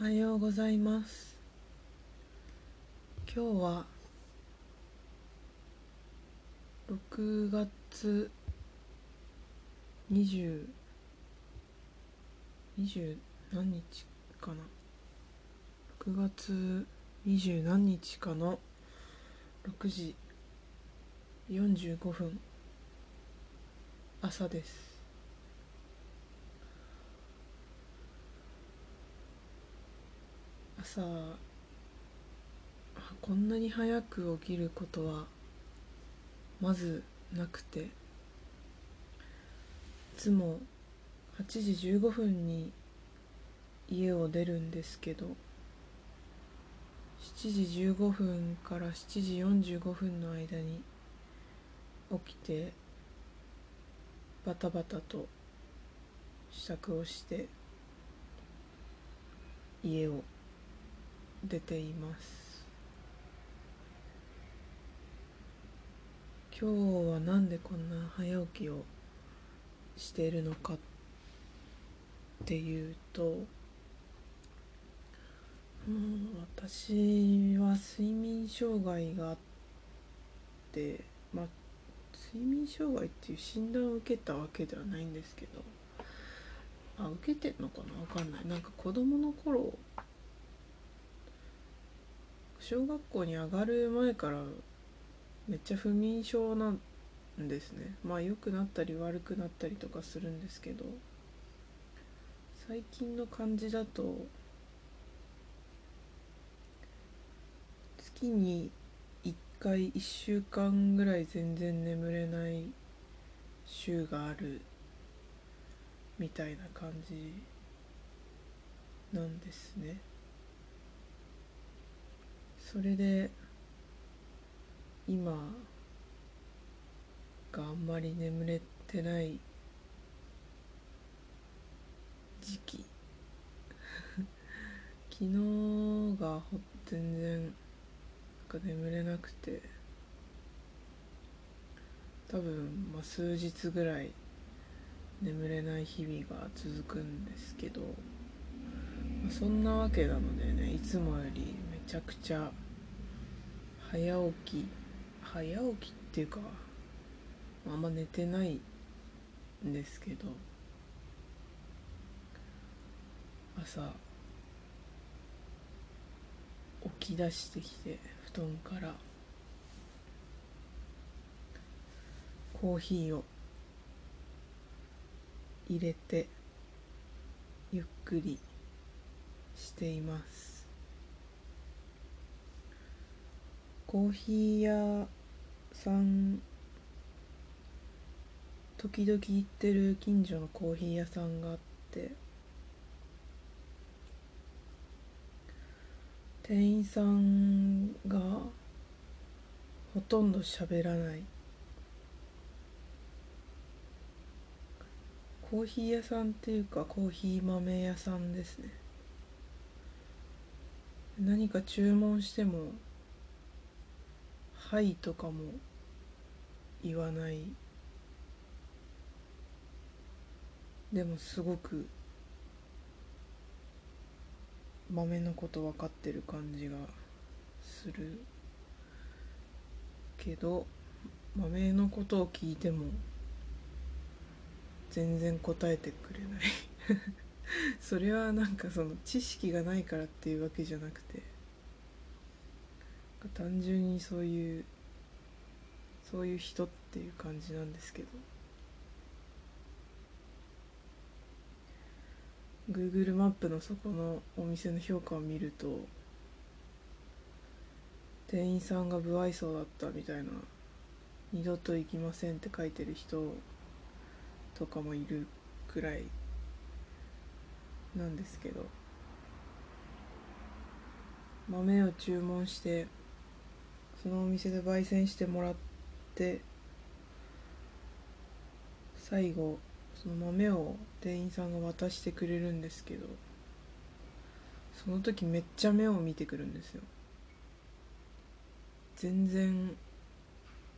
おはようございます。今日は6月20 20何日かな？6月20何日かの6時45分朝です。朝こんなに早く起きることはまずなくていつも8時15分に家を出るんですけど7時15分から7時45分の間に起きてバタバタと支度をして家を出ています。今日はなんでこんな早起きをしているのかっていうとうん私は睡眠障害があってまあ睡眠障害っていう診断を受けたわけではないんですけどあ受けてんのかな？わかんない。なんか子供の頃小学校に上がる前からめっちゃ不眠症なんですね。まあ良くなったり悪くなったりとかするんですけど最近の感じだと月に1回1週間ぐらい全然眠れない週があるみたいな感じなんですね。それで今があんまり眠れてない時期。昨日が全然なんか眠れなくて。多分、まあ、数日ぐらい眠れない日々が続くんですけど、まあ、そんなわけなのでねいつもよりちゃくちゃ早起き早起きっていうかあんま寝てないんですけど朝起き出してきて布団からコーヒーを入れてゆっくりしています。コーヒー屋さん時々行ってる近所のコーヒー屋さんがあって店員さんがほとんど喋らない。コーヒー屋さんっていうかコーヒー豆屋さんですね。何か注文しても「はい」とかも言わない。でもすごく豆のこと分かってる感じがするけど豆のことを聞いても全然答えてくれない。それはなんかその知識がないからっていうわけじゃなくて単純にそういうそういう人っていう感じなんですけど。Google マップのそこのお店の評価を見ると店員さんが不愛想だったみたいな二度と行きませんって書いてる人とかもいるくらいなんですけど。豆を注文してそのお店で焙煎してもらって最後その豆を店員さんが渡してくれるんですけどその時めっちゃ目を見てくるんですよ。全然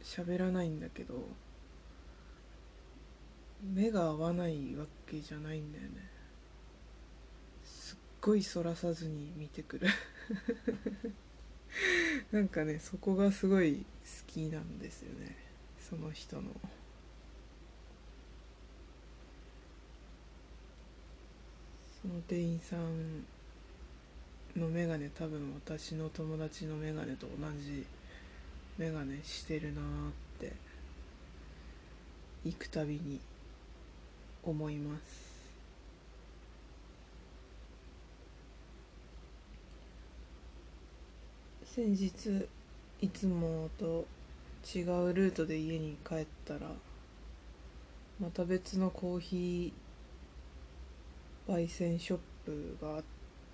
喋らないんだけど目が合わないわけじゃないんだよね。すっごいそらさずに見てくる。なんかねそこがすごい好きなんですよね。その人の。その店員さんの眼鏡多分私の友達の眼鏡と同じ眼鏡してるなって行くたびに思います。先日いつもと違うルートで家に帰ったらまた別のコーヒー焙煎ショップがあっ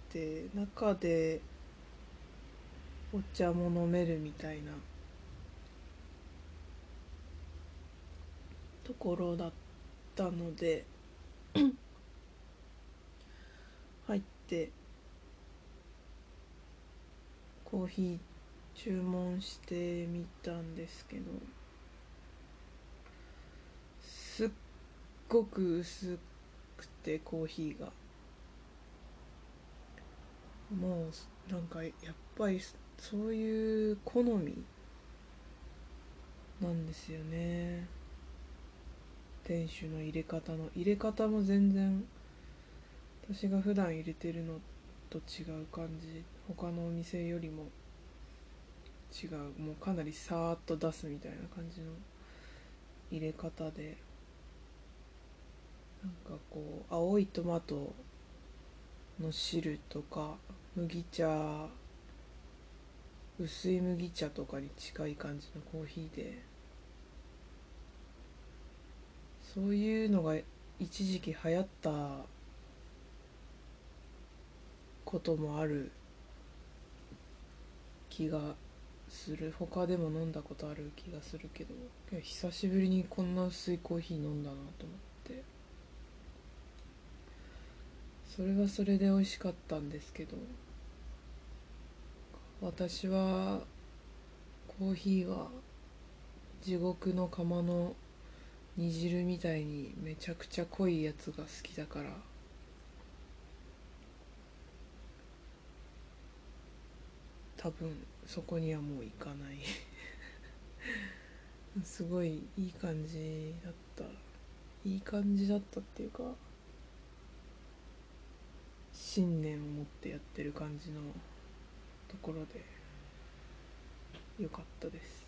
て中でお茶も飲めるみたいなところだったので 入ってコーヒー注文してみたんですけどすっごく薄くてコーヒーが。もうなんかやっぱりそういう好みなんですよね。店主の入れ方の。入れ方も全然私が普段入れてるのと違う感じ。他のお店よりも違うもうかなりさーっと出すみたいな感じの入れ方でなんかこう青いトマトの汁とか麦茶薄い麦茶とかに近い感じのコーヒーでそういうのが一時期流行ったこともある気がする。他でも飲んだことある気がするけど久しぶりにこんな薄いコーヒー飲んだなと思って。それはそれで美味しかったんですけど私はコーヒーは地獄の釜の煮汁みたいにめちゃくちゃ濃いやつが好きだから多分そこにはもう行かない。すごいいい感じだった。いい感じだったっていうか信念を持ってやってる感じのところでよかったです。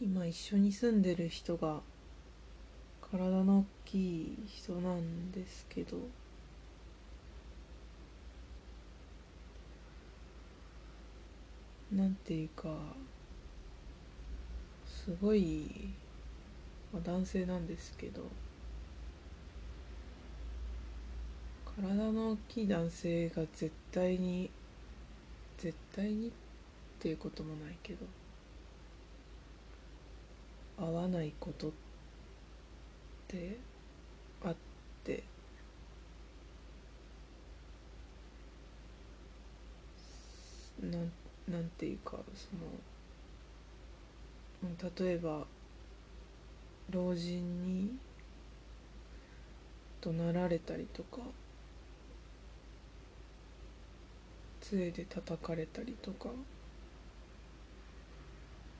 今一緒に住んでる人が体の大きい人なんですけど。なんていうかすごい、まあ、男性なんですけど。体の大きい男性が絶対に絶対にっていうこともないけど。合わないことってあって。なんなんていうかその例えば老人に怒鳴られたりとか杖で叩かれたりとか。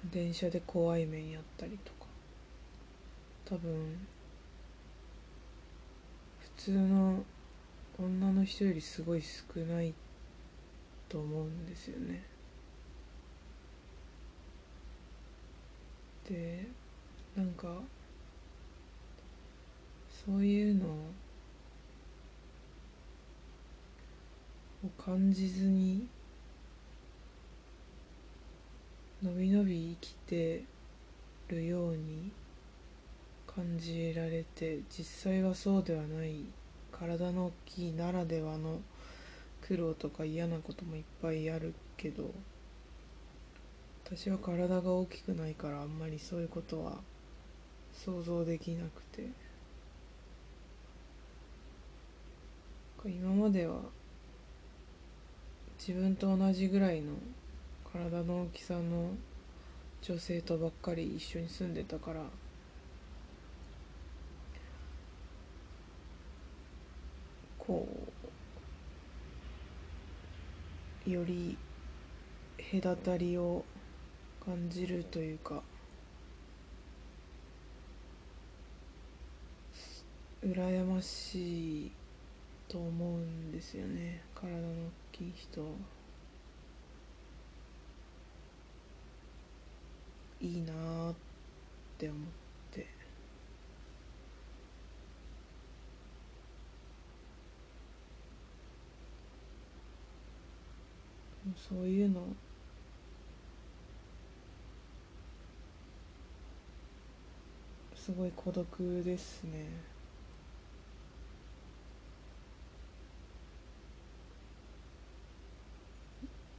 電車で怖い目にあったりとか。多分普通の女の人よりすごい少ないと思うんですよね。でなんかそういうのを感じずにのびのび生きてるように感じられて実際はそうではない体の大きいならではの苦労とか嫌なこともいっぱいあるけど私は体が大きくないからあんまりそういうことは想像できなくて。今までは自分と同じぐらいの体の大きさの女性とばっかり一緒に住んでたから。こうより隔たりを感じるというか羨ましいと思うんですよね。体の大きい人いいなって思って。そういうの。すごい孤独ですね。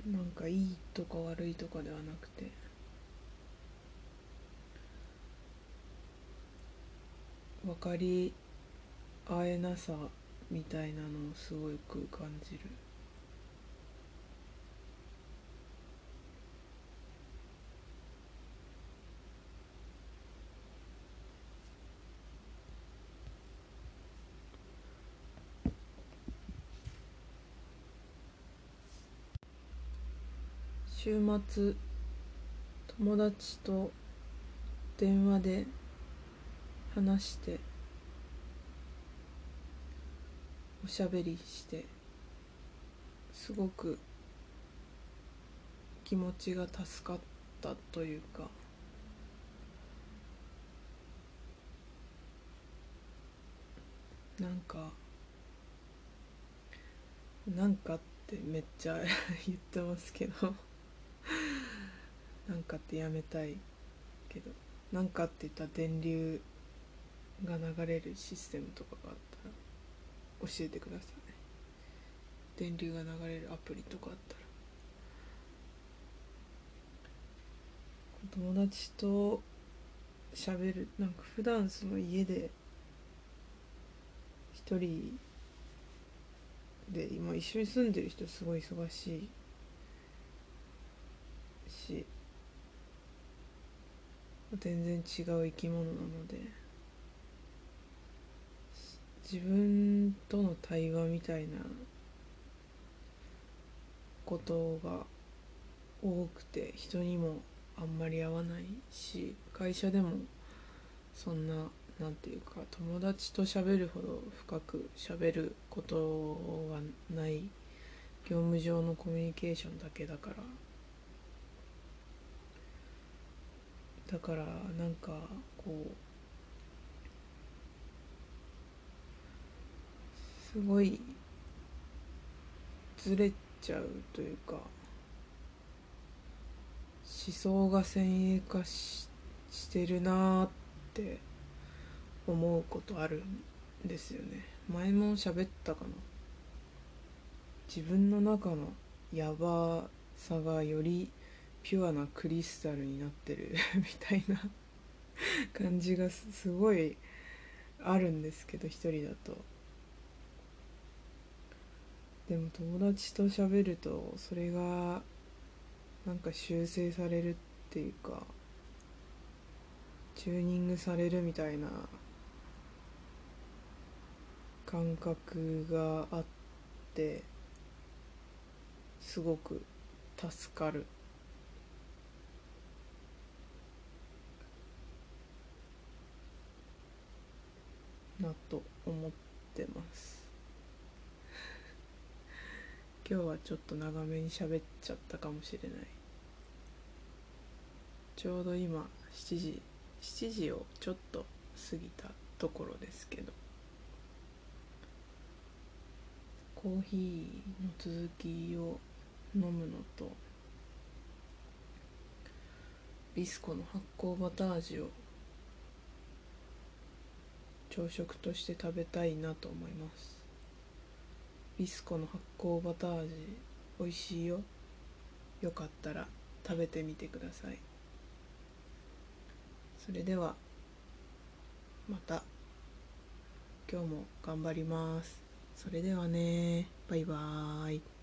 なんかいいとか悪いとかではなくて。分かり合えなさみたいなのをすごく感じる。週末友達と電話で話しておしゃべりしてすごく気持ちが助かったというかなんかなんかってめっちゃ 言ってますけどなんかってやめたいけどなんかって言ったら電流が流れるシステムとかがあったら教えてください。電流が流れるアプリとかあったら。友達と喋るなんか普段その家で一人で今一緒に住んでる人すごい忙しいし全然違う生き物なので。自分との対話みたいなことが多くて人にもあんまり合わないし会社でもそんななんていうか友達と喋るほど深く喋ることはない業務上のコミュニケーションだけだから。だからなんかこうすごいずれちゃうというか思想が先鋭化ししてるなって思うことあるんですよね。前も喋ったかな。自分の中のヤバさがよりピュアなクリスタルになってる みたいな感じがすごいあるんですけど一人だと。でも友達と喋るとそれがなんか修正されるっていうかチューニングされるみたいな感覚があってすごく助かる。なと思ってます。今日はちょっと長めに喋っちゃったかもしれない。ちょうど今7時7時をちょっと過ぎたところですけど。コーヒーの続きを飲むのとビスコの発酵バター味を朝食として食べたいなと思います。ビスコの発酵バター味美味しいよ。よかったら食べてみてください。それではまた。今日も頑張ります。それではね。バイバーイ。